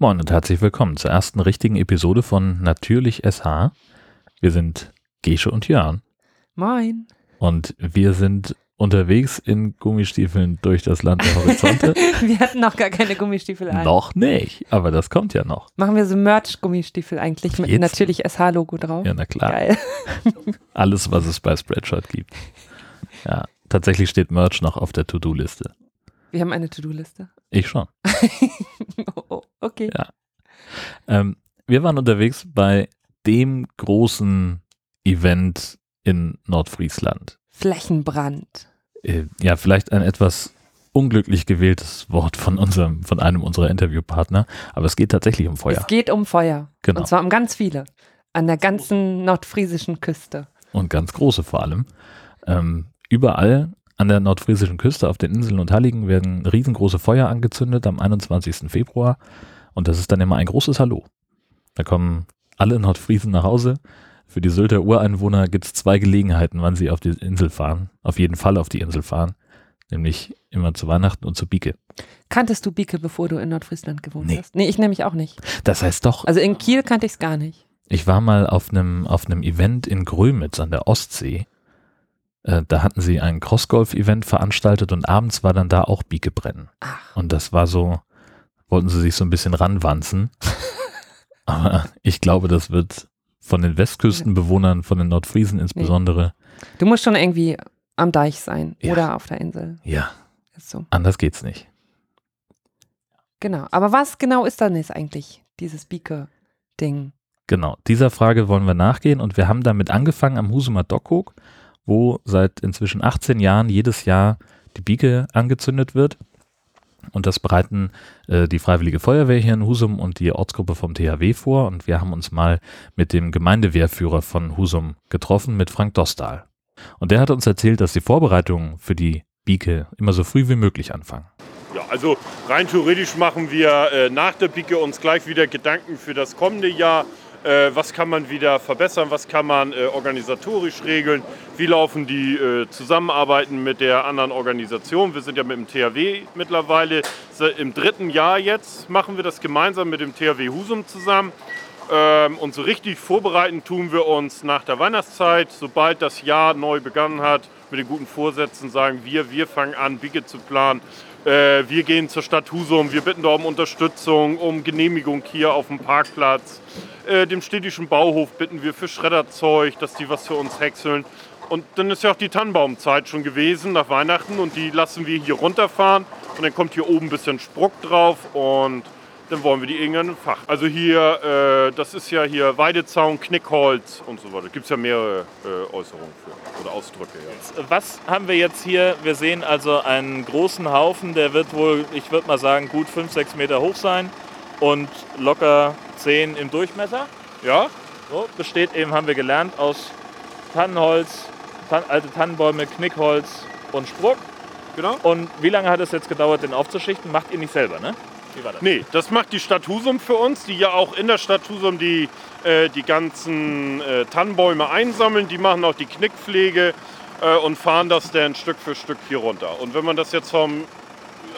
Moin und herzlich willkommen zur ersten richtigen Episode von Natürlich SH. Wir sind Gesche und Jörn. Moin. Und wir sind unterwegs in Gummistiefeln durch das Land der Horizonte. wir hatten noch gar keine Gummistiefel an. Noch nicht, aber das kommt ja noch. Machen wir so Merch-Gummistiefel eigentlich mit Jetzt? natürlich SH-Logo drauf. Ja, na klar. Geil. Alles, was es bei Spreadshirt gibt. Ja, tatsächlich steht Merch noch auf der To-Do-Liste. Wir haben eine To-Do-Liste. Ich schon. oh, oh, okay. Ja. Ähm, wir waren unterwegs bei dem großen Event in Nordfriesland. Flächenbrand. Äh, ja, vielleicht ein etwas unglücklich gewähltes Wort von unserem, von einem unserer Interviewpartner, aber es geht tatsächlich um Feuer. Es geht um Feuer. Genau. Und zwar um ganz viele. An der ganzen nordfriesischen Küste. Und ganz große vor allem. Ähm, überall an der nordfriesischen Küste auf den Inseln und Halligen werden riesengroße Feuer angezündet am 21. Februar. Und das ist dann immer ein großes Hallo. Da kommen alle Nordfriesen nach Hause. Für die Sylter Ureinwohner gibt es zwei Gelegenheiten, wann sie auf die Insel fahren. Auf jeden Fall auf die Insel fahren. Nämlich immer zu Weihnachten und zu Bieke. Kanntest du Bieke, bevor du in Nordfriesland gewohnt Nee. hast? Nee, ich nämlich auch nicht. Das heißt doch, Also in Kiel kannte ich es gar nicht. Ich war mal auf einem auf einem Event in Grömitz an der Ostsee. Äh, da hatten sie ein Crossgolf-Event veranstaltet und abends war dann da auch Biekebrennen. Ach. Und das war so, wollten sie sich so ein bisschen ranwanzen. Aber ich glaube, das wird von den Westküstenbewohnern, von den Nordfriesen insbesondere, Du musst schon irgendwie am Deich sein Ja. oder auf der Insel. ja, Ist so. anders geht's nicht. Genau. Aber was genau ist dann jetzt eigentlich dieses Bieke-Ding? Genau, dieser Frage wollen wir nachgehen und wir haben damit angefangen am Husumer Dockhook, wo seit inzwischen 18 Jahren jedes Jahr die Bieke angezündet wird. Und das bereiten äh, die Freiwillige Feuerwehr hier in Husum und die Ortsgruppe vom THW vor. Und wir haben uns mal mit dem Gemeindewehrführer von Husum getroffen, mit Frank Dostal. Und der hat uns erzählt, dass die Vorbereitungen für die Bieke immer so früh wie möglich anfangen. Ja, also rein theoretisch machen wir äh, nach der Pike uns gleich wieder Gedanken für das kommende Jahr. Äh, was kann man wieder verbessern, was kann man äh, organisatorisch regeln, wie laufen die äh, Zusammenarbeiten mit der anderen Organisation. Wir sind ja mit dem THW mittlerweile im dritten Jahr jetzt, machen wir das gemeinsam mit dem THW Husum zusammen. Ähm, und so richtig vorbereiten tun wir uns nach der Weihnachtszeit, sobald das Jahr neu begonnen hat, mit den guten Vorsätzen sagen wir, wir fangen an, Bicke zu planen. Äh, wir gehen zur Stadt Husum, wir bitten da um Unterstützung, um Genehmigung hier auf dem Parkplatz. Äh, dem städtischen Bauhof bitten wir für Schredderzeug, dass die was für uns häckseln. Und dann ist ja auch die Tannenbaumzeit schon gewesen nach Weihnachten und die lassen wir hier runterfahren. Und dann kommt hier oben ein bisschen Spruck drauf und dann wollen wir die irgendwann im Fach. Also hier, äh, das ist ja hier Weidezaun, Knickholz und so weiter. Gibt es ja mehrere äh, Äußerungen für oder Ausdrücke. Ja. Was haben wir jetzt hier? Wir sehen also einen großen Haufen, der wird wohl, ich würde mal sagen, gut 5, 6 Meter hoch sein und locker 10 im Durchmesser. ja? So, besteht eben, haben wir gelernt, aus Tannenholz, Tan alte Tannenbäume, Knickholz und Spruck. Genau. Und wie lange hat es jetzt gedauert, den aufzuschichten? Macht ihr nicht selber, ne? Wie war das? Nee, das macht die Stadt Husum für uns, die ja auch in der Stadt Husum die, äh, die ganzen äh, Tannenbäume einsammeln. Die machen auch die Knickpflege äh, und fahren das dann Stück für Stück hier runter. Und wenn man das jetzt vom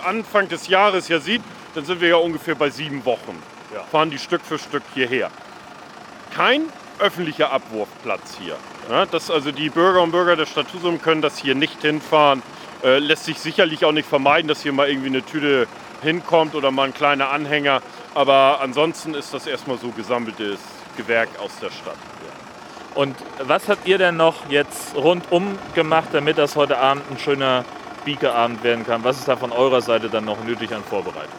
Anfang des Jahres her sieht, dann sind wir ja ungefähr bei sieben Wochen. Ja. Fahren die Stück für Stück hierher. Kein öffentlicher Abwurfplatz hier. Ja, das, also die Bürger und Bürger der Stadt Husum können das hier nicht hinfahren. Äh, lässt sich sicherlich auch nicht vermeiden, dass hier mal irgendwie eine Tüte hinkommt oder mal ein kleiner Anhänger. Aber ansonsten ist das erstmal so gesammeltes Gewerk aus der Stadt. Und was habt ihr denn noch jetzt rundum gemacht, damit das heute Abend ein schöner Biekeabend werden kann? Was ist da von eurer Seite dann noch nötig an Vorbereitung?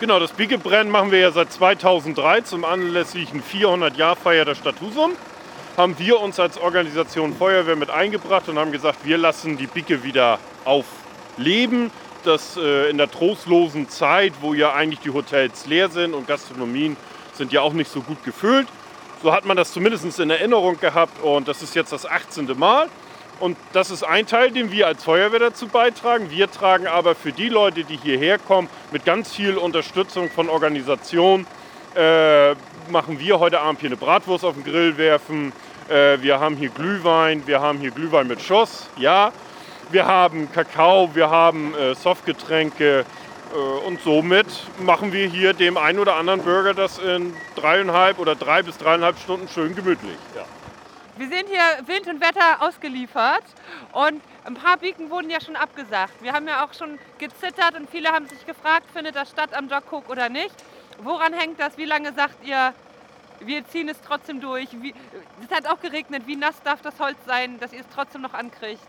Genau, das Biegebrennen machen wir ja seit 2003 zum anlässlichen 400-Jahr-Feier der Stadt Husum. Haben wir uns als Organisation Feuerwehr mit eingebracht und haben gesagt, wir lassen die Bicke wieder aufleben. Das äh, in der trostlosen Zeit, wo ja eigentlich die Hotels leer sind und Gastronomien sind ja auch nicht so gut gefüllt. So hat man das zumindest in Erinnerung gehabt und das ist jetzt das 18. Mal. Und das ist ein Teil, den wir als Feuerwehr dazu beitragen. Wir tragen aber für die Leute, die hierher kommen, mit ganz viel Unterstützung von Organisationen, äh, machen wir heute Abend hier eine Bratwurst auf den Grill werfen. Äh, wir haben hier Glühwein, wir haben hier Glühwein mit Schuss, ja. Wir haben Kakao, wir haben äh, Softgetränke, Äh, und somit machen wir hier dem einen oder anderen Bürger das in dreieinhalb oder drei bis dreieinhalb Stunden schön gemütlich. Ja. Wir sind hier Wind und Wetter ausgeliefert und ein paar Biken wurden ja schon abgesagt. Wir haben ja auch schon gezittert und viele haben sich gefragt, findet das statt am Jogcook oder nicht? Woran hängt das? Wie lange sagt ihr, wir ziehen es trotzdem durch? Wie, es hat auch geregnet. Wie nass darf das Holz sein, dass ihr es trotzdem noch ankriegt?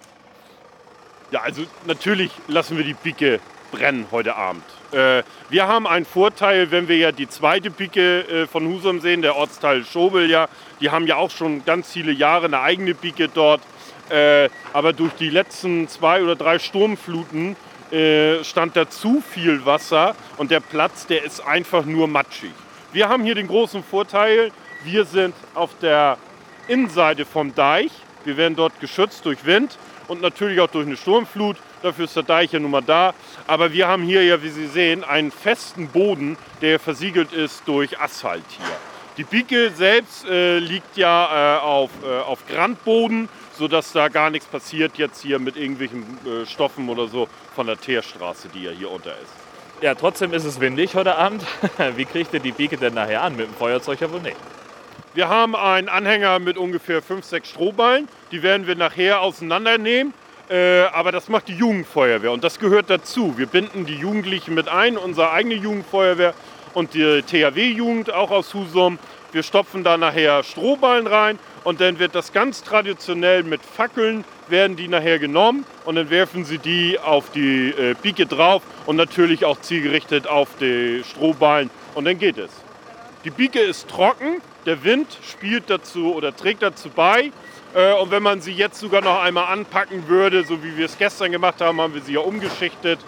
Ja, also natürlich lassen wir die Bicke brennen heute Abend. Äh, wir haben einen Vorteil, wenn wir ja die zweite Bicke äh, von Husum sehen, der Ortsteil Schobel ja. Die haben ja auch schon ganz viele Jahre eine eigene Bicke dort. Äh, aber durch die letzten zwei oder drei Sturmfluten äh, stand da zu viel Wasser und der Platz, der ist einfach nur matschig. Wir haben hier den großen Vorteil, wir sind auf der Innenseite vom Deich. Wir werden dort geschützt durch Wind und natürlich auch durch eine Sturmflut. Dafür ist der Deich ja nun mal da. Aber wir haben hier ja, wie Sie sehen, einen festen Boden, der versiegelt ist durch Asphalt hier. Die Bicke selbst äh, liegt ja äh, auf, äh, auf Grandboden, sodass da gar nichts passiert jetzt hier mit irgendwelchen äh, Stoffen oder so von der Teerstraße, die ja hier unter ist. Ja, trotzdem ist es windig heute Abend. Wie kriegt ihr die Bicke denn nachher an? Mit dem Feuerzeug ja wohl nicht. Wir haben einen Anhänger mit ungefähr 5, 6 Strohballen. Die werden wir nachher auseinandernehmen. Äh, aber das macht die Jugendfeuerwehr und das gehört dazu. Wir binden die Jugendlichen mit ein, unsere eigene Jugendfeuerwehr und die THW-Jugend auch aus Husum. Wir stopfen da nachher Strohballen rein und dann wird das ganz traditionell mit Fackeln werden die nachher genommen und dann werfen sie die auf die äh, drauf und natürlich auch zielgerichtet auf die Strohballen und dann geht es. Die Bike ist trocken, der Wind spielt dazu oder trägt dazu bei. Äh, und wenn man sie jetzt sogar noch einmal anpacken würde, so wie wir es gestern gemacht haben, haben wir sie ja umgeschichtet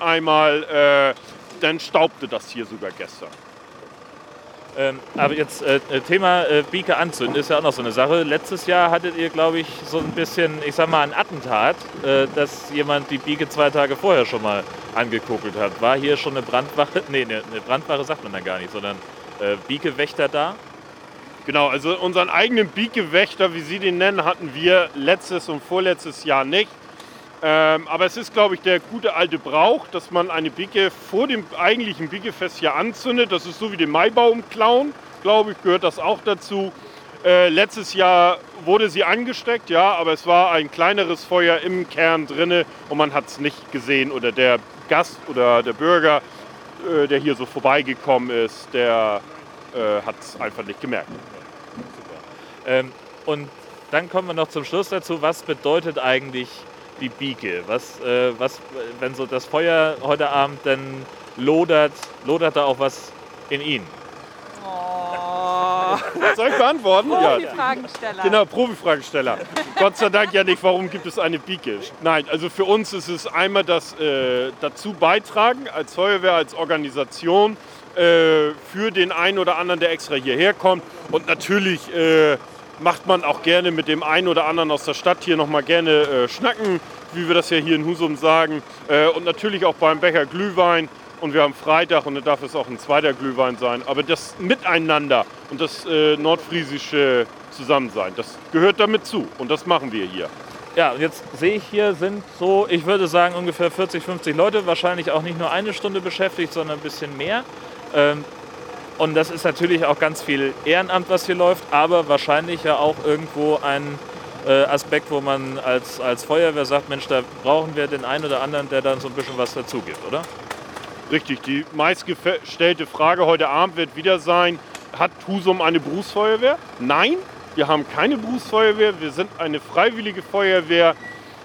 einmal, äh, dann staubte das hier sogar gestern. Ähm, aber jetzt äh, äh Thema äh, Bieke anzünden ist ja auch noch so eine Sache. Letztes Jahr hattet ihr, glaube ich, so ein bisschen, ich sag mal, ein Attentat, äh, dass jemand die Bieke zwei Tage vorher schon mal angekokelt hat. War hier schon eine Brandwache? Nee, eine, eine Brandwache sagt man dann gar nicht, sondern äh, Biekewächter da? Genau, also unseren eigenen Biekewächter, wie Sie den nennen, hatten wir letztes und vorletztes Jahr nicht. Ähm, aber es ist, glaube ich, der gute alte Brauch, dass man eine Bieke vor dem eigentlichen Biekefest hier anzündet. Das ist so wie den Maibaum klauen, glaube ich, gehört das auch dazu. Äh, letztes Jahr wurde sie angesteckt, ja, aber es war ein kleineres Feuer im Kern drinne und man hat es nicht gesehen oder der Gast oder der Bürger äh, der hier so vorbeigekommen ist, der äh, hat es einfach nicht gemerkt. Ähm, und dann kommen wir noch zum Schluss dazu, was bedeutet eigentlich die Bieke? Was, äh, was, wenn so das Feuer heute Abend dann lodert, lodert da auch was in Ihnen? Soll ich beantworten? Profi-Fragesteller. Genau, Profi-Fragesteller. Gott sei Dank ja nicht, warum gibt es eine Bieke? Nein, also für uns ist es einmal das äh, dazu beitragen, als Feuerwehr, als Organisation, äh, für den einen oder anderen, der extra hierher kommt. Und natürlich äh, macht man auch gerne mit dem einen oder anderen aus der Stadt hier nochmal gerne äh, schnacken, wie wir das ja hier in Husum sagen. Äh, und natürlich auch beim Becher Glühwein und wir haben Freitag und dann darf es auch ein zweiter Glühwein sein. Aber das Miteinander und das äh, nordfriesische Zusammensein, das gehört damit zu und das machen wir hier. Ja, jetzt sehe ich hier sind so, ich würde sagen ungefähr 40, 50 Leute, wahrscheinlich auch nicht nur eine Stunde beschäftigt, sondern ein bisschen mehr. Ähm, und das ist natürlich auch ganz viel Ehrenamt, was hier läuft, aber wahrscheinlich ja auch irgendwo ein äh, Aspekt, wo man als, als Feuerwehr sagt, Mensch, da brauchen wir den einen oder anderen, der dann so ein bisschen was dazu gibt, oder? Richtig, die meistgestellte Frage heute Abend wird wieder sein, hat Husum eine Berufsfeuerwehr? Nein, wir haben keine Berufsfeuerwehr, wir sind eine freiwillige Feuerwehr.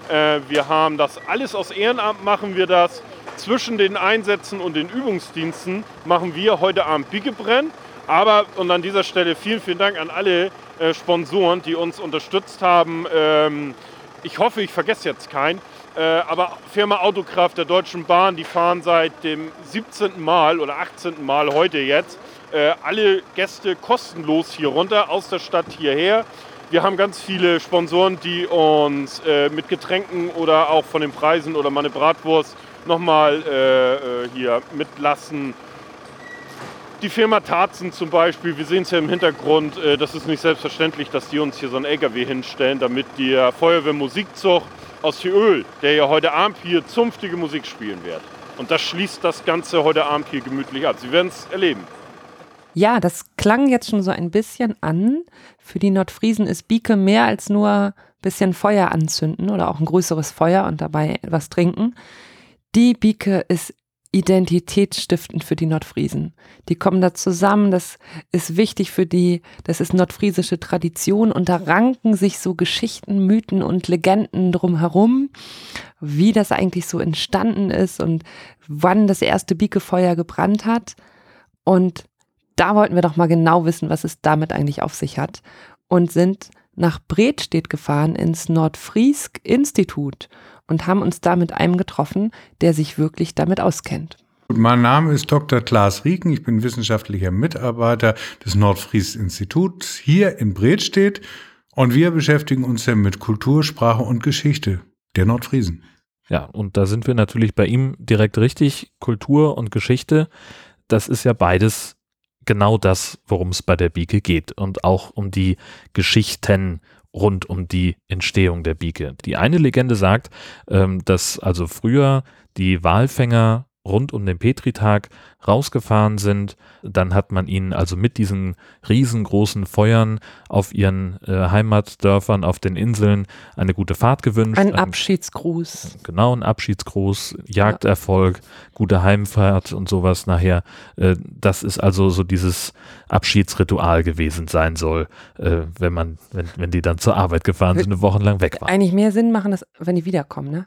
Äh, wir haben das alles aus Ehrenamt, machen wir das. Zwischen den Einsätzen und den Übungsdiensten machen wir heute Abend Biegebrenn. Aber, und an dieser Stelle vielen, vielen Dank an alle äh, Sponsoren, die uns unterstützt haben. Ähm, ich hoffe, ich vergesse jetzt keinen. Äh, aber Firma Autokraft der Deutschen Bahn, die fahren seit dem 17. Mal oder 18. Mal heute jetzt äh, alle Gäste kostenlos hier runter aus der Stadt hierher. Wir haben ganz viele Sponsoren, die uns äh, mit Getränken oder auch von den Preisen oder mal eine Bratwurst nochmal hier mitlassen. Die Firma Tarzen zum Beispiel, wir sehen es ja im Hintergrund, das ist nicht selbstverständlich, dass die uns hier so einen LKW hinstellen, damit der Feuerwehrmusikzug aus Öl, der ja heute Abend hier zunftige Musik spielen wird. Und das schließt das Ganze heute Abend hier gemütlich ab. Sie werden es erleben. Ja, das klang jetzt schon so ein bisschen an. Für die Nordfriesen ist Bieke mehr als nur ein bisschen Feuer anzünden oder auch ein größeres Feuer und dabei was trinken. Die Bieke ist identitätsstiftend für die Nordfriesen. Die kommen da zusammen, das ist wichtig für die, das ist nordfriesische Tradition und da ranken sich so Geschichten, Mythen und Legenden drumherum, wie das eigentlich so entstanden ist und wann das erste Biekefeuer gebrannt hat. Und da wollten wir doch mal genau wissen, was es damit eigentlich auf sich hat und sind nach Bredstedt gefahren ins Nordfriesk Institut und haben uns da mit einem getroffen, der sich wirklich damit auskennt. Mein Name ist Dr. Klaas Rieken. Ich bin wissenschaftlicher Mitarbeiter des Nordfries Instituts hier in Bredstedt. Und wir beschäftigen uns ja mit Kultur, Sprache und Geschichte der Nordfriesen. Ja, und da sind wir natürlich bei ihm direkt richtig. Kultur und Geschichte, das ist ja beides genau das, worum es bei der Bieke geht. Und auch um die Geschichten rund um die Entstehung der Bieke. Die eine Legende sagt, ähm, dass also früher die Walfänger rund um den Petritag rausgefahren sind. Dann hat man ihnen also mit diesen riesengroßen Feuern auf ihren äh, Heimatdörfern, auf den Inseln eine gute Fahrt gewünscht. Ein Abschiedsgruß. Genau, ein Abschiedsgruß, Jagderfolg, ja. gute Heimfahrt und sowas nachher. Äh, das ist also so dieses Abschiedsritual gewesen sein soll, äh, wenn man, wenn, wenn die dann zur Arbeit gefahren sind, eine Woche lang weg waren. Eigentlich mehr Sinn machen, das, wenn die wiederkommen, ne?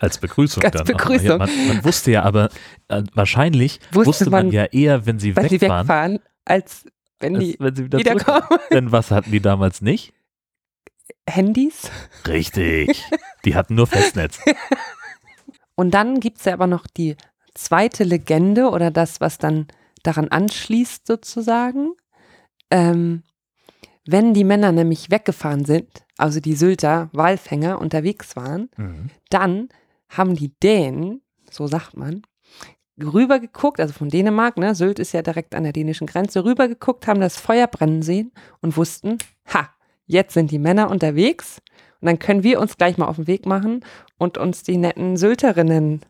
Als Begrüßung Als dann. Begrüßung. Ja, man, man, wusste ja aber, äh, wahrscheinlich Wusste wusste man, man, ja eher, wenn sie wegfahren, sie wegfahren, als wenn als die wenn sie wieder wiederkommen. Denn was hatten die damals nicht? Handys. Richtig. Die hatten nur Festnetz. Und dann gibt es ja aber noch die zweite Legende oder das, was dann daran anschließt sozusagen. Ähm, wenn die Männer nämlich weggefahren sind, also die Sylter Walfänger unterwegs waren, Mhm. dann haben die Dänen, so sagt man, rübergeguckt, also von Dänemark, ne, Sylt ist ja direkt an der dänischen Grenze, rübergeguckt, haben das Feuer brennen sehen und wussten, ha, jetzt sind die Männer unterwegs und dann können wir uns gleich mal auf den Weg machen und uns die netten Sylterinnen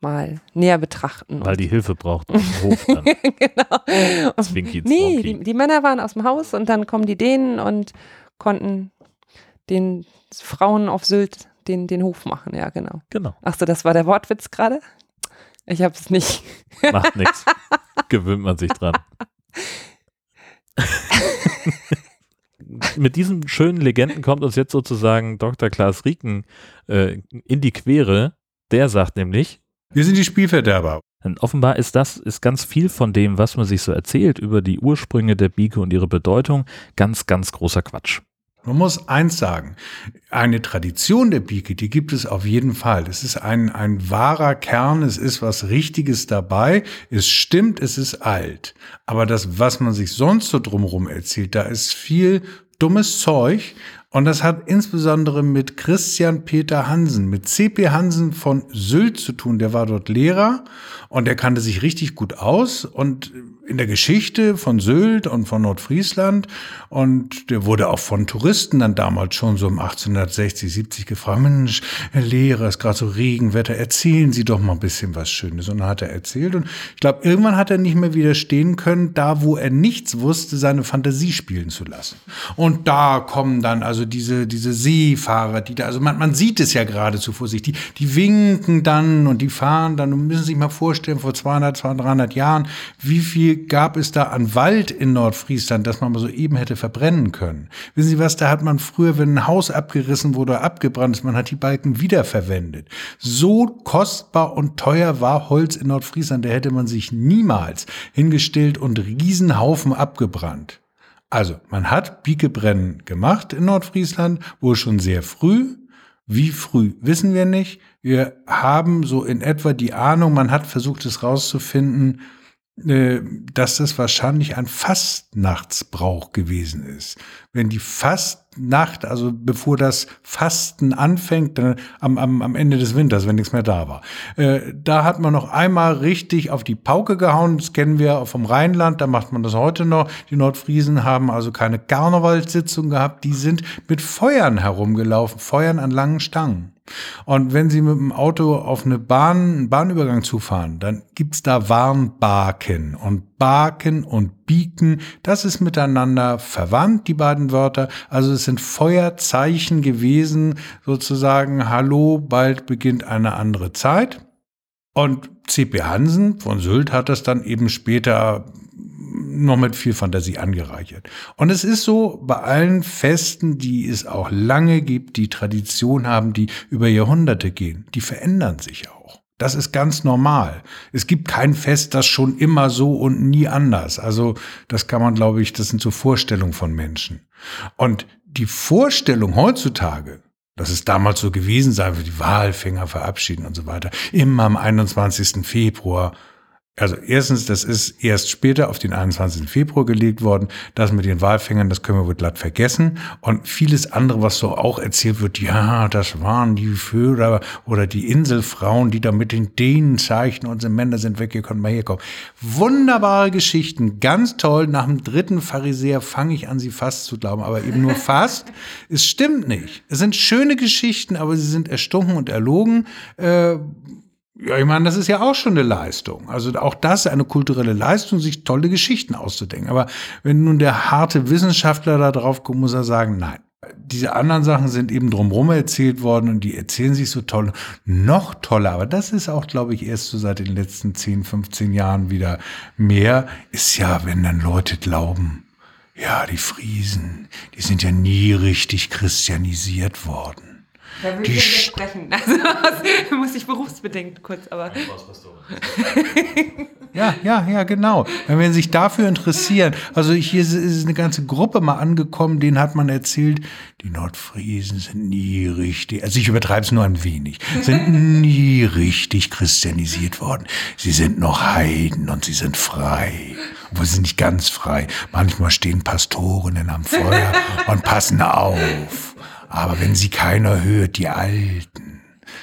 mal näher betrachten. Weil die Hilfe braucht dem Hof dann. genau. Zwinki, Nee, die, die Männer waren aus dem Haus und dann kommen die Dänen und konnten den Frauen auf Sylt den, den Hof machen, ja, genau. Genau. Achso, das war der Wortwitz gerade? Ich habe es nicht. Macht nichts. Gewöhnt man sich dran. Mit diesen schönen Legenden kommt uns jetzt sozusagen Dr. Klaas Rieken äh, in die Quere. Der sagt nämlich, Wir sind die Spielverderber. Denn offenbar ist das, ist ganz viel von dem, was man sich so erzählt über die Ursprünge der Bieke und ihre Bedeutung, ganz, ganz großer Quatsch. Man muss eins sagen, eine Tradition der Bieke, die gibt es auf jeden Fall. Es ist ein, ein wahrer Kern, es ist was Richtiges dabei, es stimmt, es ist alt. Aber das, was man sich sonst so drumherum erzählt, da ist viel dummes Zeug und das hat insbesondere mit Christian Peter Hansen, mit C.P. Hansen von Sylt zu tun. Der war dort Lehrer und der kannte sich richtig gut aus und in der Geschichte von Sylt und von Nordfriesland und der wurde auch von Touristen dann damals schon so um 1860, 70 gefragt, Mensch, Herr Lehrer, ist gerade so Regenwetter, erzählen Sie doch mal ein bisschen was Schönes. Und dann hat er erzählt und ich glaube, irgendwann hat er nicht mehr widerstehen können, da wo er nichts wusste, seine Fantasie spielen zu lassen. Und da kommen dann also diese, diese Seefahrer, die da, also man, man sieht es ja geradezu vor sich, die, die winken dann und die fahren dann und müssen sich mal vorstellen, vor 200, 200, 300 Jahren, wie viel gab es da an Wald in Nordfriesland, dass man mal so eben hätte verbrennen können. Wissen Sie was, da hat man früher, wenn ein Haus abgerissen wurde oder abgebrannt ist, man hat die Balken wiederverwendet. So kostbar und teuer war Holz in Nordfriesland, da hätte man sich niemals hingestellt und Riesenhaufen abgebrannt. Also, man hat Biekebrennen gemacht in Nordfriesland, wohl schon sehr früh. Wie früh, wissen wir nicht. Wir haben so in etwa die Ahnung, man hat versucht es rauszufinden, dass das wahrscheinlich ein Fastnachtsbrauch gewesen ist. Wenn die Fast Fastnacht, also bevor das Fasten anfängt, äh, am, am, am Ende des Winters, wenn nichts mehr da war. Äh, da hat man noch einmal richtig auf die Pauke gehauen. Das kennen wir vom Rheinland, da macht man das heute noch. Die Nordfriesen haben also keine Karnevalssitzung gehabt, die sind mit Feuern herumgelaufen, Feuern an langen Stangen. Und wenn Sie mit dem Auto auf eine Bahn, einen Bahnübergang zufahren, dann gibt's da Warnbaken. Und Baken und Biken, das ist miteinander verwandt, die beiden Wörter. Also es sind Feuerzeichen gewesen, sozusagen, hallo, bald beginnt eine andere Zeit. Und C.P. Hansen von Sylt hat das dann eben später noch mit viel Fantasie angereichert. Und es ist so, bei allen Festen, die es auch lange gibt, die Tradition haben, die über Jahrhunderte gehen, die verändern sich auch. Das ist ganz normal. Es gibt kein Fest, das schon immer so und nie anders. Also das kann man, glaube ich, das sind so Vorstellungen von Menschen. Und die Vorstellung heutzutage, dass es damals so gewesen sei, wie die Wahlfänger verabschieden und so weiter, immer am 21. Februar, also erstens, das ist erst später auf den 21. Februar gelegt worden. Das mit den Walfängern, das können wir wohl glatt vergessen. Und vieles andere, was so auch erzählt wird, ja, das waren die Führer oder die Inselfrauen, die da mit den Dänen zeichnen, unsere Männer sind weg, ihr könnt mal herkommen. Wunderbare Geschichten, ganz toll. Nach dem dritten Pharisäer fange ich an, sie fast zu glauben, aber eben nur fast. es stimmt nicht. Es sind schöne Geschichten, aber sie sind erstunken und erlogen. Äh, ja, ich meine, das ist ja auch schon eine Leistung. Also auch das eine kulturelle Leistung, sich tolle Geschichten auszudenken. Aber wenn nun der harte Wissenschaftler da drauf kommt, muss er sagen, nein. Diese anderen Sachen sind eben drumherum erzählt worden und die erzählen sich so toll. Noch toller, aber das ist auch, glaube ich, erst so seit den letzten 10, 15 Jahren wieder mehr, ist ja, wenn dann Leute glauben, ja, die Friesen, die sind ja nie richtig christianisiert worden. Da würde ich sprechen. Also muss ich berufsbedingt kurz, aber. ja, ja, ja, genau. Wenn wir sich dafür interessieren, also hier ist eine ganze Gruppe mal angekommen, denen hat man erzählt, die Nordfriesen sind nie richtig, also ich übertreibe es nur ein wenig, sind nie richtig christianisiert worden. Sie sind noch Heiden und sie sind frei. Obwohl sie sind nicht ganz frei. Manchmal stehen Pastorinnen am Feuer und passen auf. Aber wenn sie keiner hört, die Alten,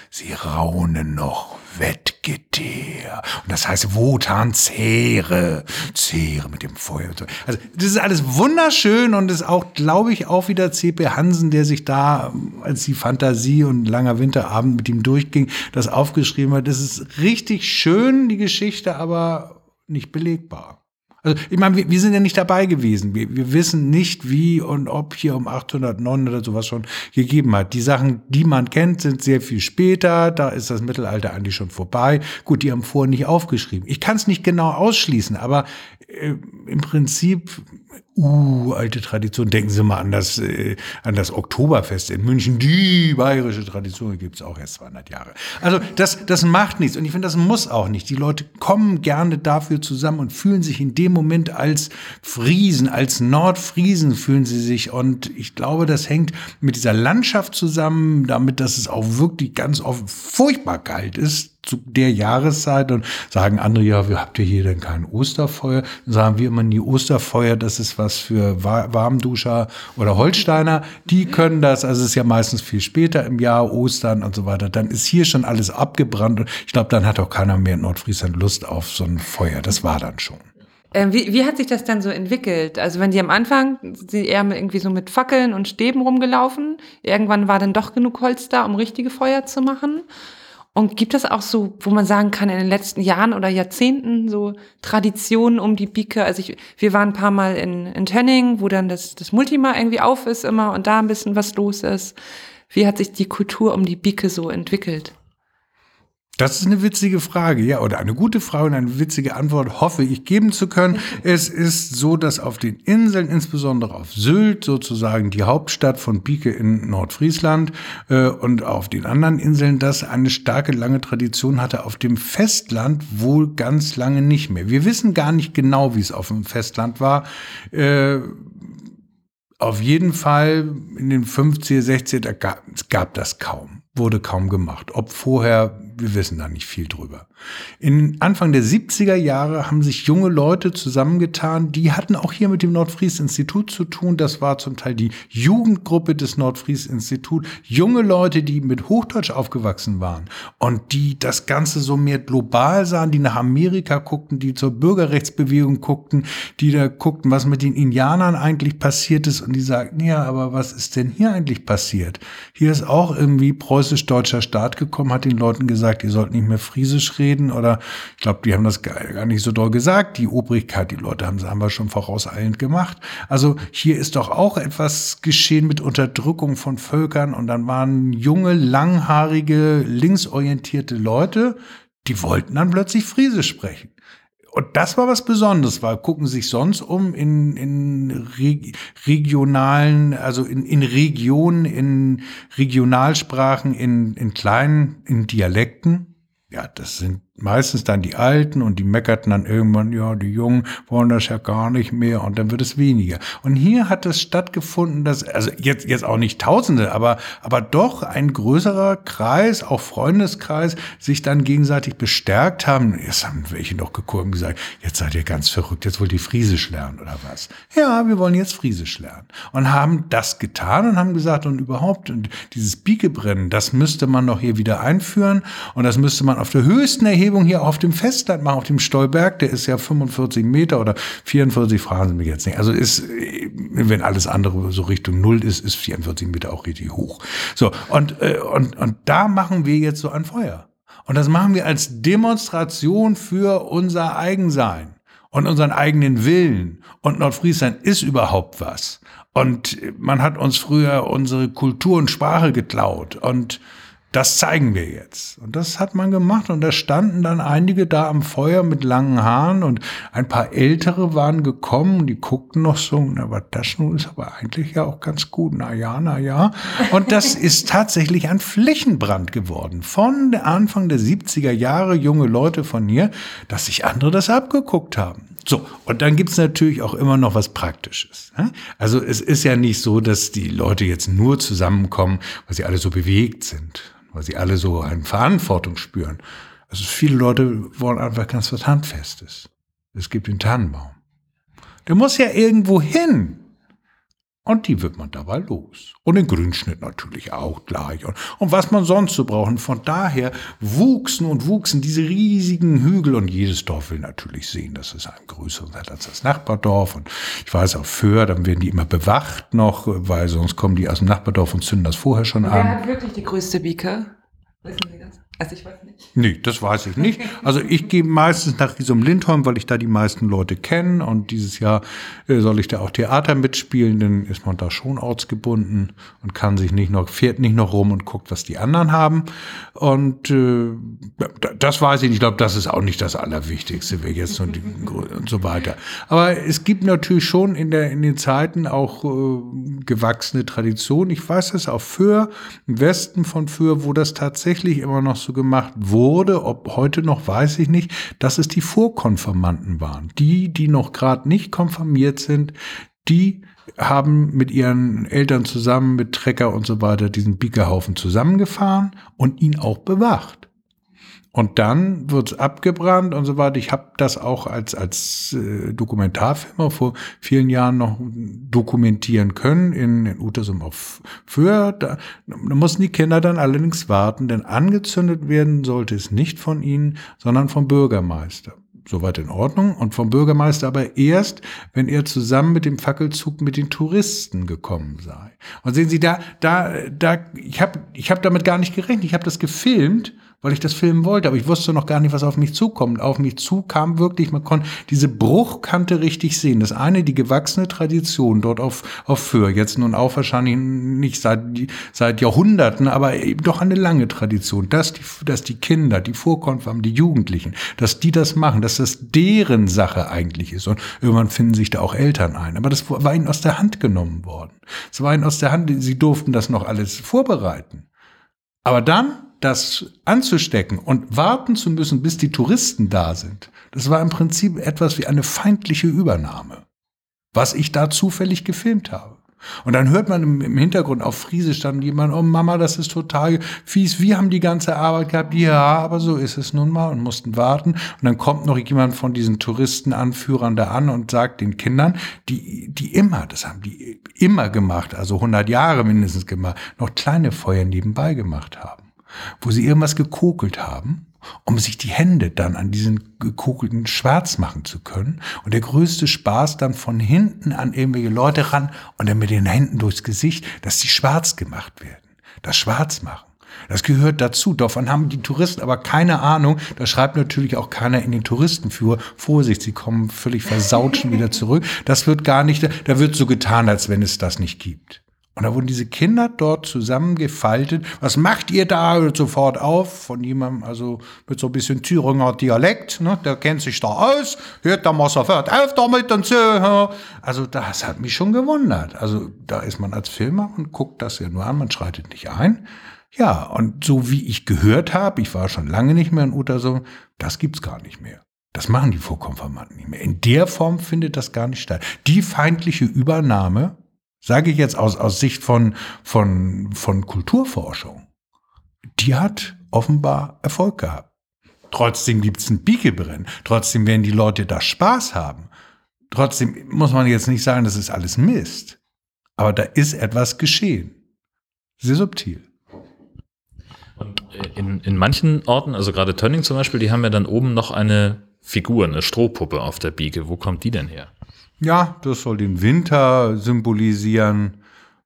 sie raunen noch Wettgeteer. Und das heißt Wotan zehre, zehre mit dem Feuer. Also das ist alles wunderschön und ist auch, glaube ich, auch wieder C.P. Hansen, der sich da, als die Fantasie und langer Winterabend mit ihm durchging, das aufgeschrieben hat. Das ist richtig schön, die Geschichte, aber nicht belegbar. Also ich meine, wir, wir, sind ja nicht dabei gewesen. Wir, wir wissen nicht, wie und ob hier um 809 oder sowas schon gegeben hat. Die Sachen, die man kennt, sind sehr viel später. Da ist das Mittelalter eigentlich schon vorbei. Gut, die haben vorher nicht aufgeschrieben. Ich kann es nicht genau ausschließen, aber äh, im Prinzip uh, alte Tradition. Denken Sie mal an das, äh, an das Oktoberfest in München. Die bayerische Tradition gibt's auch erst 200 Jahre. Also das, das macht nichts. Und ich finde, das muss auch nicht. Die Leute kommen gerne dafür zusammen und fühlen sich in dem Moment als Friesen, als Nordfriesen fühlen sie sich. Und ich glaube, das hängt mit dieser Landschaft zusammen, damit, dass es auch wirklich ganz oft furchtbar kalt ist zu der Jahreszeit und sagen andere, ja, wir habt ihr hier denn kein Osterfeuer? Dann sagen wir immer nie Osterfeuer, das ist was für Warmduscher oder Holsteiner. Die können das, also es ist ja meistens viel später im Jahr, Ostern und so weiter. Dann ist hier schon alles abgebrannt und ich glaube, dann hat auch keiner mehr in Nordfriesland Lust auf so ein Feuer. Das war dann schon. Ähm, wie, wie hat sich das dann so entwickelt? Also wenn die am Anfang, sind eher irgendwie so mit Fackeln und Stäben rumgelaufen, irgendwann war dann doch genug Holz da, um richtige Feuer zu machen. Und gibt es auch so, wo man sagen kann, in den letzten Jahren oder Jahrzehnten so Traditionen um die Bike? Also ich, wir waren ein paar Mal in, in Tönning, wo dann das, das Multima irgendwie auf ist immer und da ein bisschen was los ist. Wie hat sich die Kultur um die Bike so entwickelt? Das ist eine witzige Frage, ja, oder eine gute Frage und eine witzige Antwort hoffe ich geben zu können. Es ist so, dass auf den Inseln, insbesondere auf Sylt, sozusagen die Hauptstadt von Pike in Nordfriesland äh, und auf den anderen Inseln, das eine starke, lange Tradition hatte. Auf dem Festland wohl ganz lange nicht mehr. Wir wissen gar nicht genau, wie es auf dem Festland war. Äh, auf jeden Fall in den 50er, 60er, da gab, es gab das kaum wurde kaum gemacht. Ob vorher, wir wissen da nicht viel drüber. In Anfang der 70er Jahre haben sich junge Leute zusammengetan, die hatten auch hier mit dem Nordfries-Institut zu tun. Das war zum Teil die Jugendgruppe des Nordfries-Institut. Junge Leute, die mit Hochdeutsch aufgewachsen waren und die das Ganze so mehr global sahen, die nach Amerika guckten, die zur Bürgerrechtsbewegung guckten, die da guckten, was mit den Indianern eigentlich passiert ist und die sagten, ja, aber was ist denn hier eigentlich passiert? Hier ist auch irgendwie preußisch-deutscher Staat gekommen, hat den Leuten gesagt, ihr sollt nicht mehr Friesisch reden oder ich glaube, die haben das gar nicht so doll gesagt, die Obrigkeit, die Leute haben es einfach schon vorauseilend gemacht. Also hier ist doch auch etwas geschehen mit Unterdrückung von Völkern und dann waren junge, langhaarige, linksorientierte Leute, die wollten dann plötzlich Friesisch sprechen. Und das war was Besonderes, weil gucken Sie sich sonst um in, in regionalen, also in, in Regionen, in Regionalsprachen, in, in kleinen, in Dialekten. Ja, das sind meistens dann die Alten und die meckerten dann irgendwann, ja, die Jungen wollen das ja gar nicht mehr und dann wird es weniger. Und hier hat es stattgefunden, dass, also jetzt, jetzt auch nicht Tausende, aber, aber doch ein größerer Kreis, auch Freundeskreis, sich dann gegenseitig bestärkt haben. Jetzt haben welche noch und gesagt, jetzt seid ihr ganz verrückt, jetzt wollt ihr Friesisch lernen oder was? Ja, wir wollen jetzt Friesisch lernen. Und haben das getan und haben gesagt, und überhaupt, und dieses Biegebrennen, das müsste man noch hier wieder einführen und das müsste man auf der höchsten Erhebung Erhebung hier auf dem Festland machen, auf dem Stolberg, der ist ja 45 Meter oder 44, fragen Sie mich jetzt nicht. Also ist, wenn alles andere so Richtung Null ist, ist 44 Meter auch richtig hoch. So, und, äh, und, und da machen wir jetzt so ein Feuer. Und das machen wir als Demonstration für unser Eigensein und unseren eigenen Willen. Und Nordfriesland ist überhaupt was. Und man hat uns früher unsere Kultur und Sprache geklaut. Und das zeigen wir jetzt. Und das hat man gemacht und da standen dann einige da am Feuer mit langen Haaren und ein paar Ältere waren gekommen, die guckten noch so, aber das nun ist aber eigentlich ja auch ganz gut, na ja, na ja. Und das ist tatsächlich ein Flächenbrand geworden. Von Anfang der 70er Jahre junge Leute von hier, dass sich andere das abgeguckt haben. So, und dann gibt's natürlich auch immer noch was Praktisches. Ne? Also es ist ja nicht so, dass die Leute jetzt nur zusammenkommen, weil sie alle so bewegt sind weil sie alle so eine Verantwortung spüren. Also viele Leute wollen einfach ganz was Handfestes. Es gibt den Tannenbaum. Der muss ja irgendwo hin. Und die wird man dabei los. Und den Grünschnitt natürlich auch gleich. Und, und was man sonst so braucht. Und von daher wuchsen und wuchsen diese riesigen Hügel. Und jedes Dorf will natürlich sehen, dass es einen größeren hat als das Nachbardorf. Und ich weiß auf Föhr, dann werden die immer bewacht noch, weil sonst kommen die aus dem Nachbardorf und zünden das vorher schon Wer an. hat wirklich die größte Bieke? Wissen Sie das? Also ich weiß nicht. Nee, das weiß ich nicht. Also ich gehe meistens nach Riesum Lindholm, weil ich da die meisten Leute kenne. Und dieses Jahr äh, soll ich da auch Theater mitspielen, dann ist man da schon ortsgebunden und kann sich nicht noch, fährt nicht noch rum und guckt, was die anderen haben. Und äh, das weiß ich nicht. Ich glaube, das ist auch nicht das Allerwichtigste, wer jetzt und, und so weiter. Aber es gibt natürlich schon in, der, in den Zeiten auch äh, gewachsene Traditionen. Ich weiß es auch für im Westen von Für, wo das tatsächlich immer noch so gemacht wurde, ob heute noch, weiß ich nicht, dass es die Vorkonfirmanten waren. Die, die noch gerade nicht konfirmiert sind, die haben mit ihren Eltern zusammen, mit Trecker und so weiter, diesen Biegerhaufen zusammengefahren und ihn auch bewacht. Und dann wird's abgebrannt und so weiter. Ich habe das auch als, als äh, Dokumentarfilmer vor vielen Jahren noch dokumentieren können in, in Utersum auf Föhr. Da, da mussten die Kinder dann allerdings warten, denn angezündet werden sollte es nicht von ihnen, sondern vom Bürgermeister. Soweit in Ordnung. Und vom Bürgermeister aber erst, wenn er zusammen mit dem Fackelzug mit den Touristen gekommen sei. Und sehen Sie, da, da, da, ich habe ich hab damit gar nicht gerechnet. Ich habe das gefilmt weil ich das filmen wollte, aber ich wusste noch gar nicht, was auf mich zukommt. Auf mich zu kam wirklich, man konnte diese Bruchkante richtig sehen. Das eine, die gewachsene Tradition dort auf, auf Föhr, jetzt nun auch wahrscheinlich nicht seit, seit Jahrhunderten, aber eben doch eine lange Tradition, dass die, dass die Kinder, die Vorkonfirmen, die Jugendlichen, dass die das machen, dass das deren Sache eigentlich ist. Und irgendwann finden sich da auch Eltern ein. Aber das war ihnen aus der Hand genommen worden. Es war ihnen aus der Hand, sie durften das noch alles vorbereiten. Aber dann das anzustecken und warten zu müssen, bis die Touristen da sind, das war im Prinzip etwas wie eine feindliche Übernahme, was ich da zufällig gefilmt habe. Und dann hört man im, Hintergrund auf Friesisch dann jemand, oh Mama, das ist total fies, wir haben die ganze Arbeit gehabt. Ja, aber so ist es nun mal und mussten warten. Und dann kommt noch jemand von diesen Touristenanführern da an und sagt den Kindern, die, die immer, das haben die immer gemacht, also 100 Jahre mindestens gemacht, noch kleine Feuer nebenbei gemacht haben, wo sie irgendwas gekokelt haben um sich die Hände dann an diesen gekokelten schwarz machen zu können. Und der größte Spaß dann von hinten an irgendwelche Leute ran und dann mit den Händen durchs Gesicht, dass die schwarz gemacht werden. Das Schwarz machen. Das gehört dazu. Davon haben die Touristen aber keine Ahnung. Da schreibt natürlich auch keiner in den Touristenführer. Vorsicht, sie kommen völlig versaut schon wieder zurück. Das wird gar nicht, da wird so getan, als wenn es das nicht gibt. Und da wurden diese Kinder dort zusammengefaltet. Was macht ihr da? Sofort auf von jemandem, also mit so ein bisschen Thüringer Dialekt, ne? der kennt sich da aus, hört da mal sofort auf damit und so. Also das hat mich schon gewundert. Also da ist man als Filmer und guckt das ja nur an, man schreitet nicht ein. Ja, und so wie ich gehört habe, ich war schon lange nicht mehr in Utersum, das gibt's gar nicht mehr. Das machen die Vorkonformanten nicht mehr. In der Form findet das gar nicht statt. Die feindliche Übernahme sage ich jetzt aus, aus Sicht von, von, von Kulturforschung, die hat offenbar Erfolg gehabt. Trotzdem gibt es ein Biegebrennen. Trotzdem werden die Leute da Spaß haben. Trotzdem muss man jetzt nicht sagen, das ist alles Mist. Aber da ist etwas geschehen. Sehr subtil. Und äh, in, in manchen Orten, also gerade Tönning zum Beispiel, die haben ja dann oben noch eine Figur, eine Strohpuppe auf der Biege. Wo kommt die denn her? Ja, das soll den Winter symbolisieren,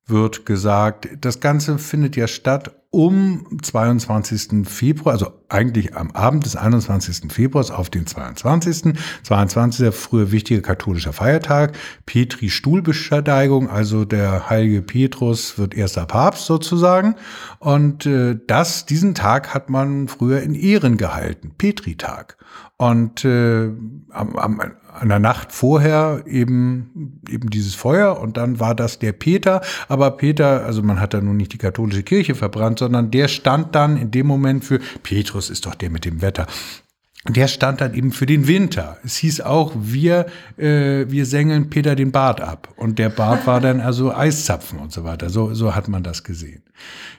wird gesagt. Das Ganze findet ja statt um 22. Februar, also eigentlich am Abend des 21. Februars auf den 22. 22. früher wichtiger katholischer Feiertag, Petri Stuhlbesteigung, also der heilige Petrus wird erster Papst sozusagen. Und äh, das, diesen Tag hat man früher in Ehren gehalten, Petri-Tag. Und äh, am, am, an der Nacht vorher eben, eben dieses Feuer und dann war das der Peter. Aber Peter, also man hat da nun nicht die katholische Kirche verbrannt, sondern der stand dann in dem Moment für, Petrus ist doch der mit dem Wetter. Der stand dann eben für den Winter. Es hieß auch, wir, äh, wir sengeln Peter den Bart ab. Und der Bart war dann also Eiszapfen und so weiter. So, so hat man das gesehen.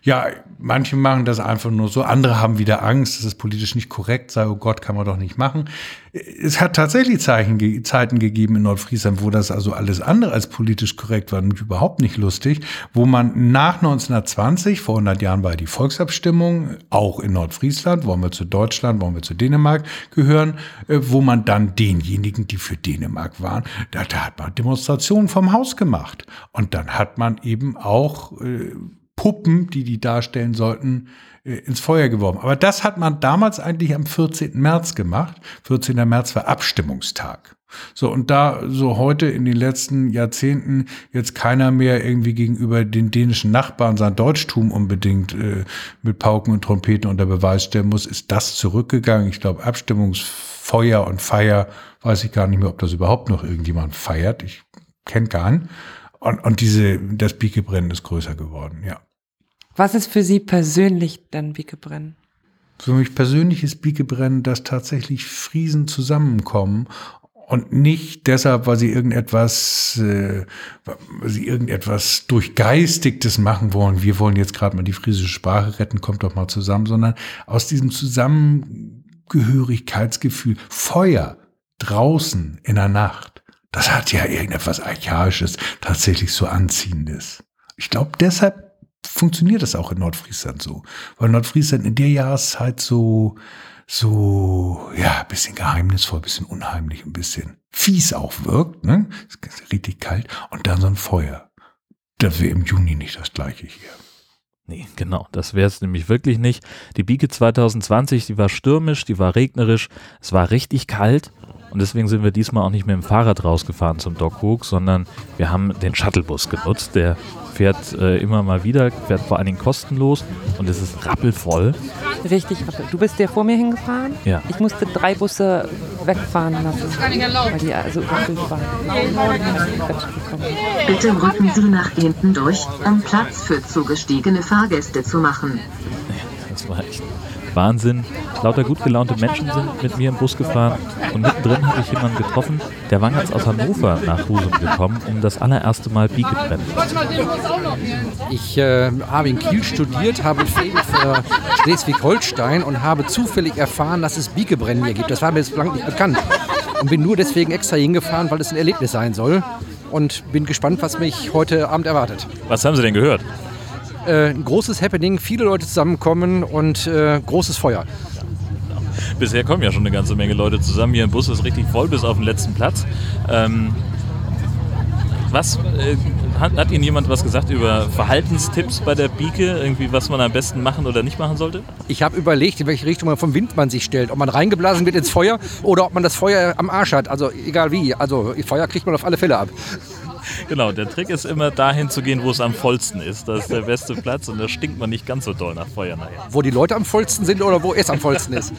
Ja, manche machen das einfach nur so. Andere haben wieder Angst, dass es politisch nicht korrekt sei. Oh Gott, kann man doch nicht machen. Es hat tatsächlich Zeichen, Zeiten gegeben in Nordfriesland, wo das also alles andere als politisch korrekt war und überhaupt nicht lustig, wo man nach 1920, vor 100 Jahren war die Volksabstimmung, auch in Nordfriesland, wollen wir zu Deutschland, wollen wir zu Dänemark gehören, äh, wo man dann denjenigen, die für Dänemark waren, da, da hat man Demonstrationen vom Haus gemacht. Und dann hat man eben auch äh, Puppen, die die darstellen sollten, äh, ins Feuer geworfen. Aber das hat man damals eigentlich am 14. März gemacht. 14. März war Abstimmungstag. So, und da so heute in den letzten Jahrzehnten jetzt keiner mehr irgendwie gegenüber den dänischen Nachbarn sein Deutschtum unbedingt äh, mit Pauken und Trompeten unter Beweis stellen muss, ist das zurückgegangen. Ich glaube, Abstimmungsfeuer und Feier, weiß ich gar nicht mehr, ob das überhaupt noch irgendjemand feiert. Ich kenne keinen. Und, und diese, das Biegebrennen ist größer geworden, ja. Was ist für Sie persönlich dann Biegebrennen? Für mich persönlich ist Biegebrennen, dass tatsächlich Friesen zusammenkommen und nicht deshalb, weil sie irgendetwas, äh, weil sie irgendetwas durchgeistigtes machen wollen. Wir wollen jetzt gerade mal die friesische Sprache retten, kommt doch mal zusammen, sondern aus diesem Zusammengehörigkeitsgefühl, Feuer draußen in der Nacht, das hat ja irgendetwas Archaisches, tatsächlich so Anziehendes. Ich glaube, deshalb funktioniert das auch in Nordfriesland so. Weil Nordfriesland in der Jahreszeit so, so, ja, ein bisschen geheimnisvoll, ein bisschen unheimlich, ein bisschen fies auch wirkt, ne? Ist richtig kalt. Und dann so ein Feuer. Das wäre im Juni nicht das gleiche hier. Nee, genau, das wäre es nämlich wirklich nicht. Die Biege 2020, die war stürmisch, die war regnerisch, es war richtig kalt und deswegen sind wir diesmal auch nicht mit dem Fahrrad rausgefahren zum Dockhook, sondern wir haben den Shuttlebus genutzt. Der fährt äh, immer mal wieder, fährt vor allen Dingen kostenlos und es ist rappelvoll. Richtig rappel. Du bist ja vor mir hingefahren? Ja. Ich musste drei Busse wegfahren lassen. Das ist gar nicht erlaubt. Weil die also überfüllt waren. Bitte rücken Sie nach hinten durch, um Platz für zugestiegene Fahrgäste zu machen. Das war echt Wahnsinn. Lauter gut gelaunte Menschen sind mit mir im Bus gefahren und mittendrin habe ich jemanden getroffen, der war ganz aus Hannover nach Husum gekommen, um das allererste Mal Biegebrennen zu Ich äh, habe in Kiel studiert, habe Fäden für Schleswig-Holstein und habe zufällig erfahren, dass es Biegebrennen hier gibt. Das war mir bislang nicht bekannt. Und bin nur deswegen extra hingefahren, weil es ein Erlebnis sein soll. Und bin gespannt, was mich heute Abend erwartet. Was haben Sie denn gehört? Äh, ein großes Happening, viele Leute zusammenkommen und äh, großes Feuer. Bisher kommen ja schon eine ganze Menge Leute zusammen. Hier im Bus ist richtig voll bis auf den letzten Platz. Ähm, was äh, hat, hat Ihnen jemand was gesagt über Verhaltenstipps bei der Bieke? Irgendwie, was man am besten machen oder nicht machen sollte? Ich habe überlegt, in welche Richtung man vom Wind man sich stellt. Ob man reingeblasen wird ins Feuer oder ob man das Feuer am Arsch hat. Also egal wie. Also Feuer kriegt man auf alle Fälle ab. Genau, der Trick ist immer dahin zu gehen, wo es am vollsten ist. Das ist der beste Platz und da stinkt man nicht ganz so doll nach Feuer nachher. Wo die Leute am vollsten sind oder wo es am vollsten ist.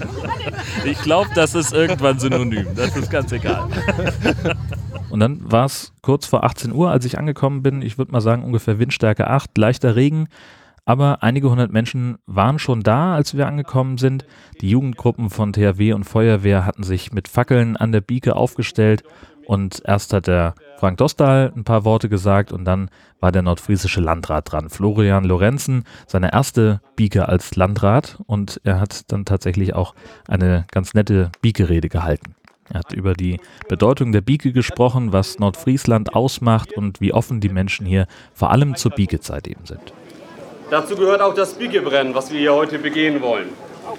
Ich glaube, das ist irgendwann synonym. Das ist ganz egal. Und dann war es kurz vor 18 Uhr, als ich angekommen bin. Ich würde mal sagen ungefähr Windstärke 8, leichter Regen. Aber einige hundert Menschen waren schon da, als wir angekommen sind. Die Jugendgruppen von THW und Feuerwehr hatten sich mit Fackeln an der Bieke aufgestellt. Und erst hat der Frank Dostal ein paar Worte gesagt und dann war der nordfriesische Landrat dran, Florian Lorenzen, seine erste Bieke als Landrat und er hat dann tatsächlich auch eine ganz nette Biegerede gehalten. Er hat über die Bedeutung der Bieke gesprochen, was Nordfriesland ausmacht und wie offen die Menschen hier vor allem zur Biekezeit eben sind. Dazu gehört auch das Biegebrennen, was wir hier heute begehen wollen.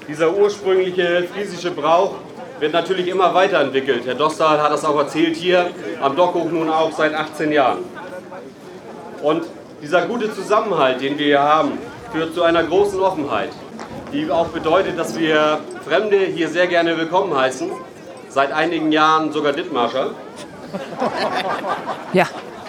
Dieser ursprüngliche friesische Brauch wird natürlich immer weiterentwickelt. Herr Dostal hat das auch erzählt hier am Dockhof nun auch seit 18 Jahren. Und dieser gute Zusammenhalt, den wir hier haben, führt zu einer großen Offenheit, die auch bedeutet, dass wir Fremde hier sehr gerne willkommen heißen. Seit einigen Jahren sogar Dithmarscher. Ja,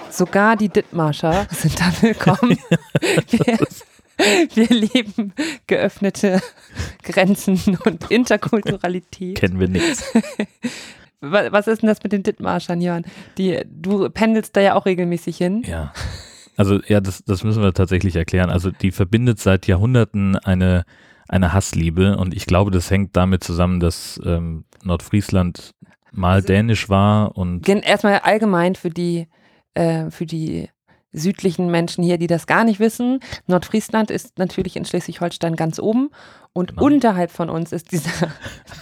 sogar die Dithmarscher sind da willkommen. Wir, lieben geöffnete Grenzen und Interkulturalität. Kennen wir nichts. Wa- Was ist denn das mit den Dithmarschern, Jörn? Die, du pendelst da ja auch regelmäßig hin. Ja. Also ja, das, das müssen wir tatsächlich erklären. Also die verbindet seit Jahrhunderten eine, eine Hassliebe und ich glaube, das hängt damit zusammen, dass ähm, Nordfriesland mal dänisch war und Erstmal allgemein für die, äh, für die südlichen Menschen hier, die das gar nicht wissen. Nordfriesland ist natürlich in Schleswig-Holstein ganz oben und Genau. unterhalb von uns ist dieser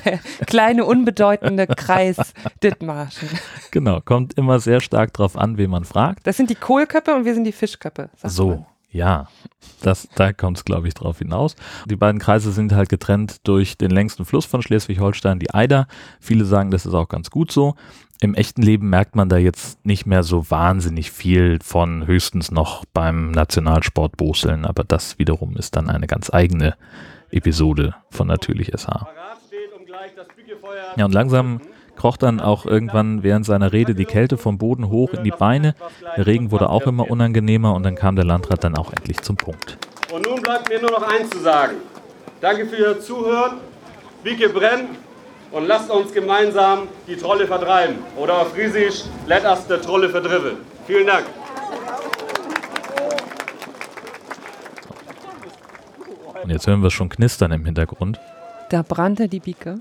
kleine, unbedeutende Kreis Dithmarschen. genau, kommt immer sehr stark drauf an, wen man fragt. Das sind die Kohlköppe und wir sind die Fischköppe. sagt man. So, ja, das, da kommt es, glaube ich, drauf hinaus. Die beiden Kreise sind halt getrennt durch den längsten Fluss von Schleswig-Holstein, die Eider. Viele sagen, das ist auch ganz gut so. Im echten Leben merkt man da jetzt nicht mehr so wahnsinnig viel von, höchstens noch beim Nationalsport Boseln, aber das wiederum ist dann eine ganz eigene Episode von Natürlich SH. Ja, und langsam kroch dann auch irgendwann während seiner Rede die Kälte vom Boden hoch in die Beine. Der Regen wurde auch immer unangenehmer und dann kam der Landrat dann auch endlich zum Punkt. Und nun bleibt mir nur noch eins zu sagen. Danke für Ihr Zuhören. Bieke brenn und lasst uns gemeinsam die Trolle vertreiben. Oder auf Friesisch, let us the Trolle verdriven. Vielen Dank. Und jetzt hören wir es schon knistern im Hintergrund. Da brannte die Bieke.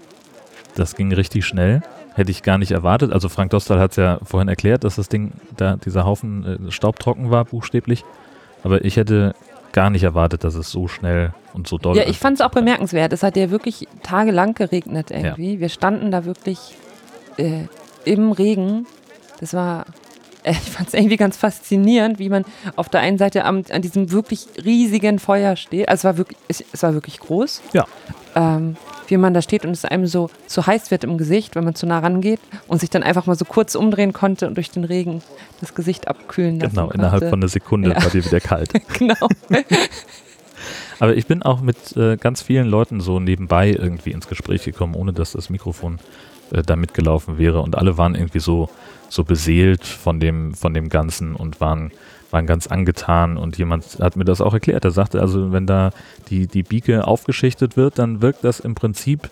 Das ging richtig schnell. Hätte ich gar nicht erwartet. Also Frank Dostal hat es ja vorhin erklärt, dass das Ding, da dieser Haufen äh, staubtrocken war, buchstäblich. Aber ich hätte gar nicht erwartet, dass es so schnell und so doll Ja, ich fand es auch bemerkenswert. Es hat ja wirklich tagelang geregnet Ja. irgendwie. Wir standen da wirklich äh, im Regen. Das war, ich fand es irgendwie ganz faszinierend, wie man auf der einen Seite am, an diesem wirklich riesigen Feuer steht. Also es war wirklich, es, es war wirklich groß. Ja. Ähm, wie man da steht und es einem so, so heiß wird im Gesicht, wenn man zu nah rangeht und sich dann einfach mal so kurz umdrehen konnte und durch den Regen das Gesicht abkühlen lassen Genau, konnte. innerhalb von einer Sekunde Ja. war dir wieder kalt. genau. Aber ich bin auch mit äh, ganz vielen Leuten so nebenbei irgendwie ins Gespräch gekommen, ohne dass das Mikrofon äh, da mitgelaufen wäre. Und alle waren irgendwie so, so beseelt von dem, von dem Ganzen und waren, waren ganz angetan. Und jemand hat mir das auch erklärt. Er sagte also, wenn da die, die Bieke aufgeschichtet wird, dann wirkt das im Prinzip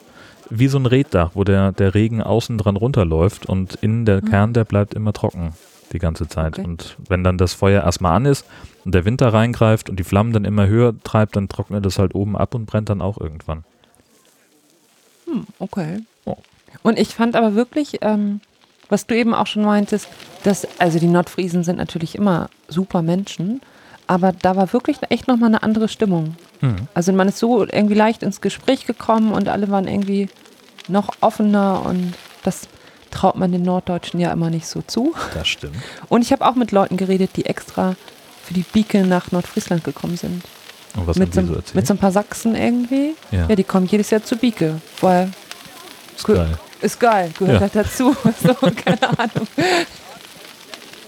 wie so ein Reddach, wo der, der Regen außen dran runterläuft und innen der Kern, der bleibt immer trocken die ganze Zeit. Okay. Und wenn dann das Feuer erstmal an ist und der Wind da reingreift und die Flammen dann immer höher treibt, dann trocknet es halt oben ab und brennt dann auch irgendwann. Hm, okay. Oh. Und ich fand aber wirklich, ähm, was du eben auch schon meintest, dass, also die Nordfriesen sind natürlich immer super Menschen, aber da war wirklich echt nochmal eine andere Stimmung. Mhm. Also man ist so irgendwie leicht ins Gespräch gekommen und alle waren irgendwie noch offener und das traut man den Norddeutschen ja immer nicht so zu. Das stimmt. Und ich habe auch mit Leuten geredet, die extra für die Bieke nach Nordfriesland gekommen sind. Und was mit, haben so, die so erzählt? mit so ein paar Sachsen irgendwie. Ja. Ja, die kommen jedes Jahr zur Bieke, weil ist geil. Ist geil, gehört Ja. halt dazu. So, keine Ahnung.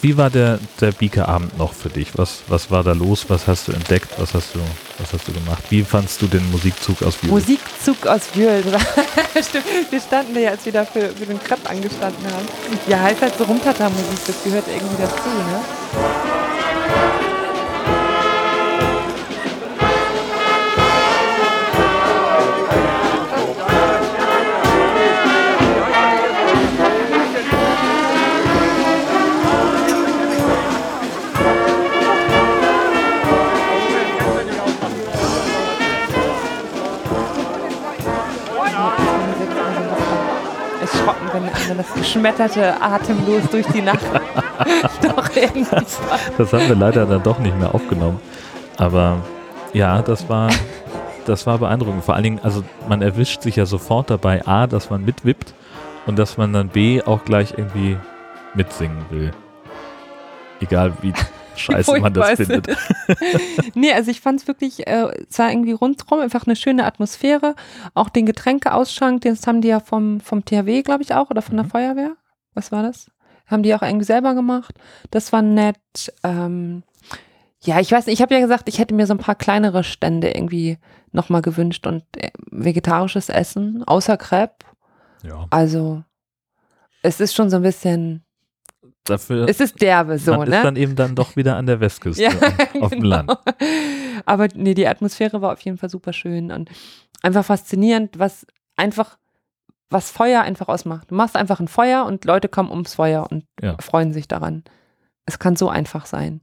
Wie war der, der Bieke-Abend noch für dich? Was, was war da los? Was hast du entdeckt? Was hast du, was hast du gemacht? Wie fandst du den Musikzug aus Wien? Musikzug aus Wühl. Wir standen ja, als wir da für, für den Crepe angestanden haben. Ja, heißt halt so Rumtata-Musik, das gehört irgendwie dazu, ne? Wenn andere das geschmetterte atemlos durch die Nacht. Doch irgendwie. Das haben wir leider dann doch nicht mehr aufgenommen. Aber ja, das war, das war beeindruckend. Vor allen Dingen, also man erwischt sich ja sofort dabei, A, dass man mitwippt und dass man dann B auch gleich irgendwie mitsingen will. Egal wie scheiße man das findet. nee, also ich fand es wirklich, äh, es war irgendwie rundherum einfach eine schöne Atmosphäre. Auch den Getränkeausschank, das haben die ja vom, vom THW, glaube ich, auch, oder von der Mhm. Feuerwehr. Was war das? Haben die auch irgendwie selber gemacht. Das war nett. Ähm, ja, ich weiß nicht, ich habe ja gesagt, ich hätte mir so ein paar kleinere Stände irgendwie nochmal gewünscht und äh, vegetarisches Essen, außer Crepe. Ja, Also, es ist schon so ein bisschen, dafür es ist derbe so, man ne? ist dann eben dann doch wieder an der Westküste auf dem genau. Land. Aber nee, die Atmosphäre war auf jeden Fall super schön und einfach faszinierend, was einfach, was Feuer einfach ausmacht. Du machst einfach ein Feuer und Leute kommen ums Feuer und Ja. freuen sich daran. Es kann so einfach sein.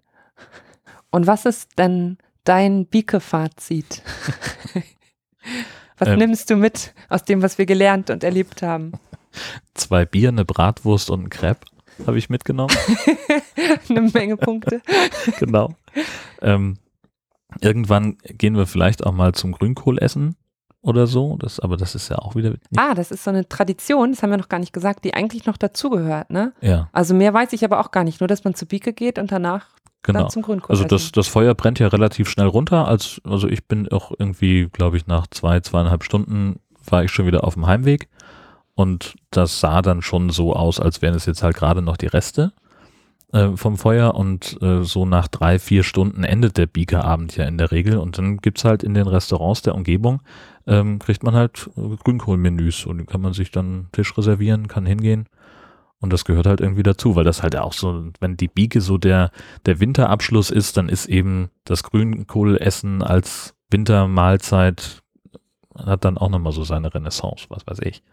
Und was ist denn dein Bieke-Fazit? was Ähm. nimmst du mit aus dem, was wir gelernt und erlebt haben? Zwei Bier, eine Bratwurst und ein Crepe habe ich mitgenommen. Eine Menge Punkte. genau. Ähm, irgendwann gehen wir vielleicht auch mal zum Grünkohl essen oder so. Das, aber das ist ja auch wieder. Ah, das ist so eine Tradition, das haben wir noch gar nicht gesagt, die eigentlich noch dazugehört, ne? Ja, Also mehr weiß ich aber auch gar nicht, nur dass man zur Bieke geht und danach genau. dann zum Grünkohl Also das, essen. das Feuer brennt ja relativ schnell runter. Als, also ich bin auch irgendwie, glaube ich, nach zwei, zweieinhalb Stunden war ich schon wieder auf dem Heimweg. Und das sah dann schon so aus, als wären es jetzt halt gerade noch die Reste äh, vom Feuer. Und äh, so nach drei, vier Stunden endet der Biekerabend ja in der Regel. Und dann gibt's halt in den Restaurants der Umgebung, ähm, kriegt man halt äh, Grünkohlmenüs. Und kann man sich dann Tisch reservieren, kann hingehen. Und das gehört halt irgendwie dazu, weil das halt auch so, wenn die Bieke so der, der Winterabschluss ist, dann ist eben das Grünkohlessen als Wintermahlzeit hat dann auch nochmal so seine Renaissance, was weiß ich.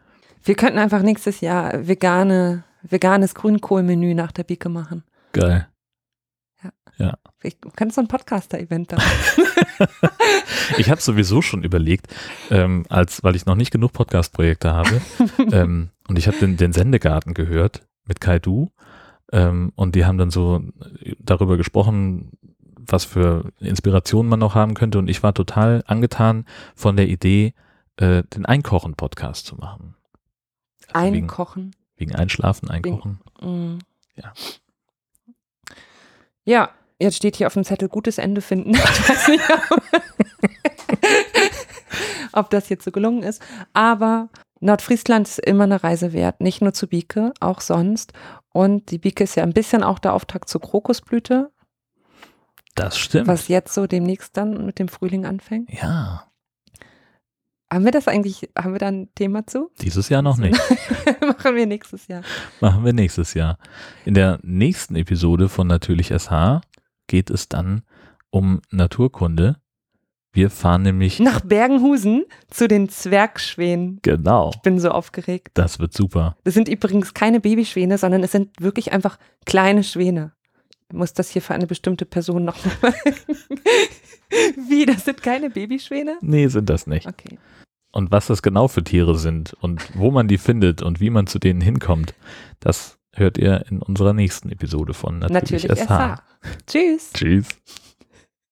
Wir könnten einfach nächstes Jahr vegane, veganes Grünkohlmenü nach der Bieke machen. Geil. Ich kann so ein Podcaster-Event da. Ich habe sowieso schon überlegt, ähm, als weil ich noch nicht genug Podcast-Projekte habe, ähm, und ich habe den, den Sendegarten gehört mit Kai Du, ähm, und die haben dann so darüber gesprochen, was für Inspirationen man noch haben könnte, und ich war total angetan von der Idee, äh, den Einkochen-Podcast zu machen. Also wegen, Einkochen. wegen Einschlafen, Einkochen. Mm. Ja. Ja, jetzt steht hier auf dem Zettel gutes Ende finden. Ich weiß nicht, ob, ob das jetzt so gelungen ist. Aber Nordfriesland ist immer eine Reise wert. Nicht nur zu Bieke, auch sonst. Und die Bieke ist ja ein bisschen auch der Auftakt zur Krokusblüte, Das stimmt. was jetzt so demnächst dann mit dem Frühling anfängt. Ja, Haben wir das eigentlich, haben wir da ein Thema zu? dieses Jahr noch nicht. Machen wir nächstes Jahr. Machen wir nächstes Jahr. In der nächsten Episode von Natürlich SH geht es dann um Naturkunde. Wir fahren nämlich. Nach Bergenhusen zu den Zwergschwänen. Genau. Ich bin so aufgeregt. Das wird super. Das sind übrigens keine Babyschwäne, sondern es sind wirklich einfach kleine Schwäne. Muss das hier für eine bestimmte Person noch Wie, das sind keine Babyschwäne? Nee, sind das nicht. Okay. Und was das genau für Tiere sind und wo man die findet und wie man zu denen hinkommt, das hört ihr in unserer nächsten Episode von Natürlich, Natürlich SH. SH. Tschüss. Tschüss.